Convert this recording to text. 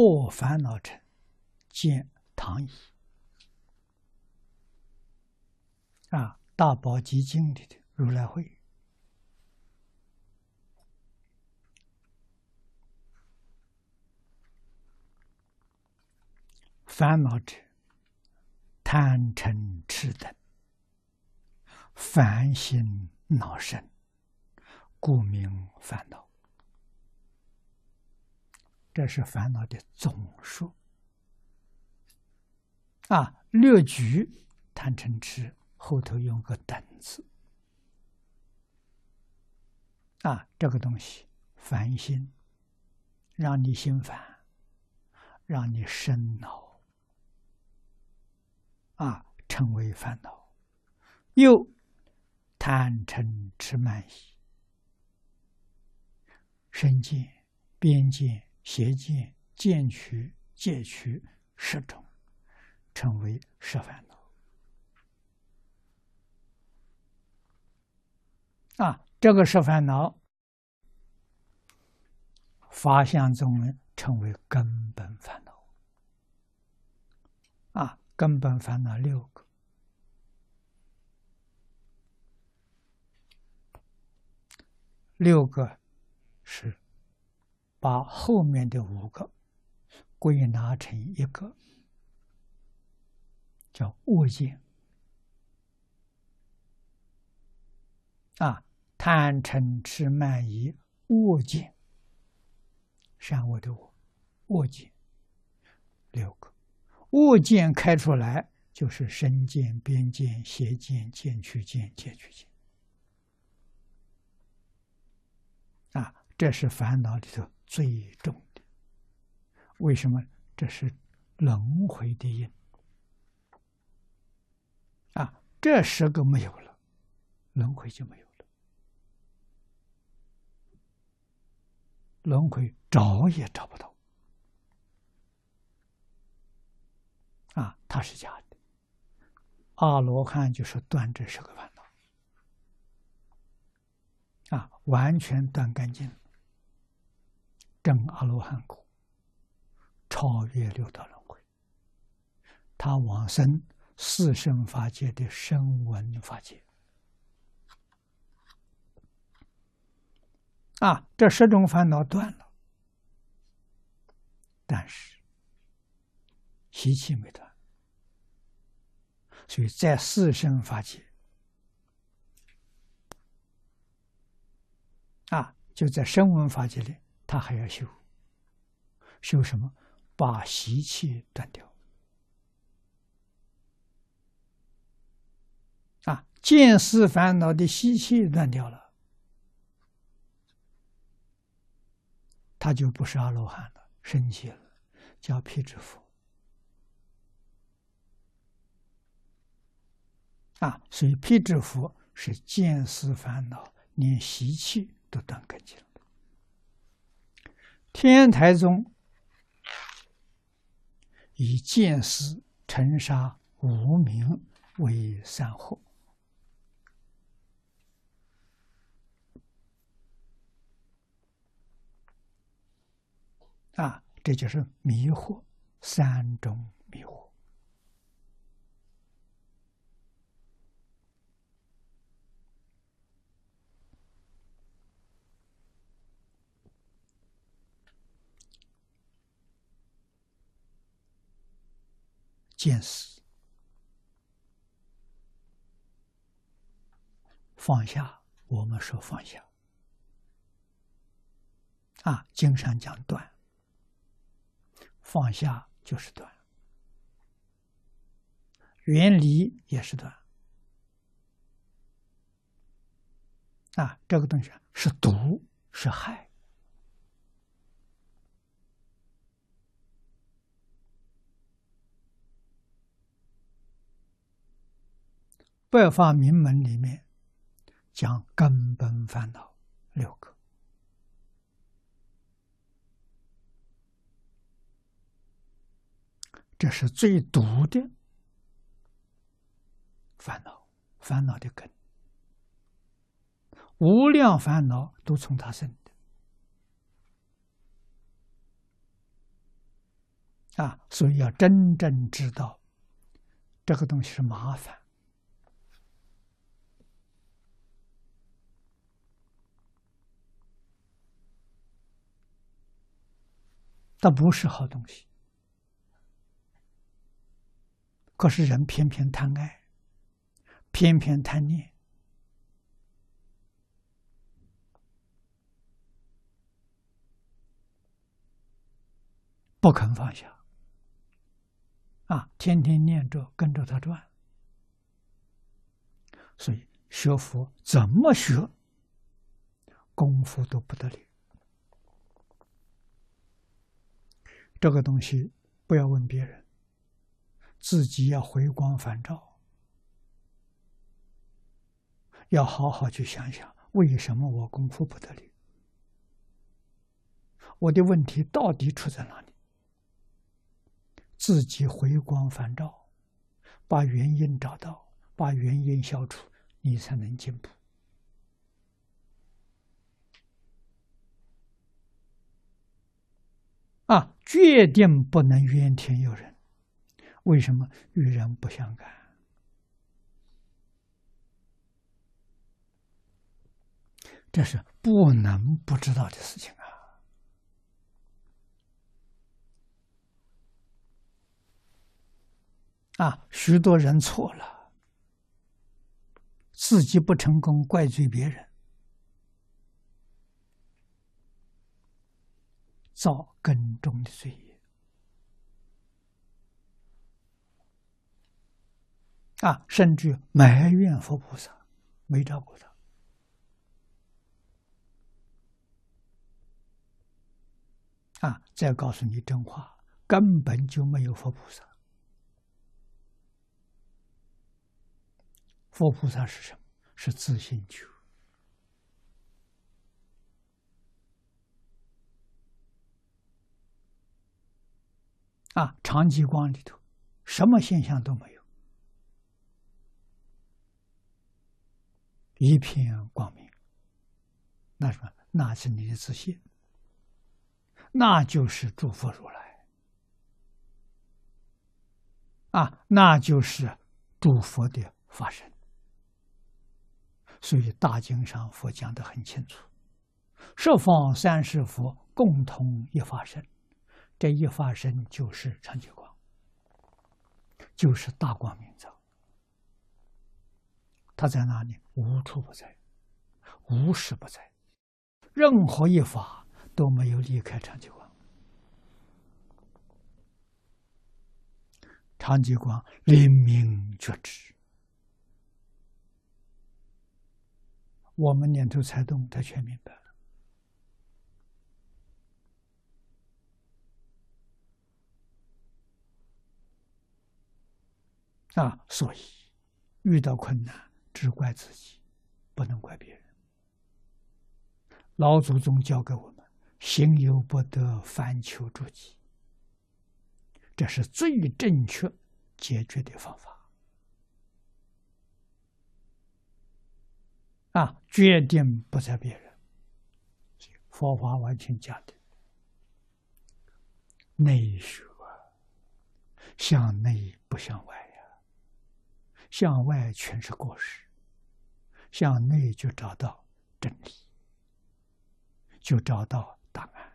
破烦恼尘，见唐乙啊，《大宝积经》里的如来会，烦恼者，贪嗔痴等，烦心恼生，故名烦恼。这是烦恼的总数啊！略举贪嗔痴，后头用个等字啊！这个东西烦心，让你心烦，让你生恼啊，成为烦恼。又贪嗔痴慢疑，身见、边见。邪见、见取、戒取十种，称为十烦恼。啊，这个十烦恼，法相中称为根本烦恼。啊，根本烦恼六个，六个。把后面的五个归纳成一个，叫恶见啊，贪嗔痴慢疑恶见，善恶的恶，恶见六个，恶见开出来就是身见、边见、邪见、见取见、戒取见。啊，这是烦恼里头。最重的，为什么？这是轮回的因啊！这十个没有了，轮回就没有了，轮回找也找不到啊！它是假的。阿罗汉就是断这十个烦恼啊，完全断干净。证阿罗汉果，超越六道轮回，他往生四圣法界的声闻法界。啊，这十种烦恼断了，但是习气没断，所以在四圣法界，啊，就在声闻法界里。他还要修，修什么？把习气断掉。啊，见思烦恼的习气断掉了，他就不是阿罗汉了，升级了，叫辟支佛。啊，所以辟支佛是见思烦恼，连习气都断干净了。天台宗以见思尘沙无名为三惑啊，这就是迷惑三种迷惑。见死，放下。我们说放下，啊，经常讲断，放下就是断，远离也是断，啊，这个东西是毒是害。白法名门里面讲根本烦恼六个，这是最毒的烦恼，烦恼的根，无量烦恼都从他生的。啊，所以要真正知道这个东西是麻烦，它不是好东西。可是人偏偏贪爱，偏偏贪念，不肯放下。啊，天天念着，跟着他转，所以学佛怎么学，功夫都不得了。这个东西不要问别人，自己要回光返照，要好好去想想，为什么我功夫不得了？我的问题到底出在哪里？自己回光返照，把原因找到，把原因消除，你才能进步。啊，决定不能怨天尤人。为什么与人不相干？这是不能不知道的事情。啊，啊许多人错了，自己不成功，怪罪别人，造根中的罪业。啊，甚至埋怨佛菩萨没照顾他。啊，再告诉你真话，根本就没有佛菩萨。佛菩萨是什么？是自信觉。啊，长吉光里头，什么现象都没有，一片光明。那什么？那是你的自信，那就是诸佛如来。啊，那就是诸佛的发身。所以大经上佛讲的很清楚，十方三世佛共同一发身，这一发生就是长久光，就是大光明照。他在哪里？无处不在，无时不在，任何一法都没有离开长久光。长久光临明觉知。我们念头才动，他全明白了啊！所以遇到困难，只怪自己，不能怪别人。老祖宗教给我们：行有不得，反求诸己，这是最正确解决的方法。啊，决定不在别人，佛法完全讲的内学，向内不向外，向外全是过失，向内就找到真理，就找到答案。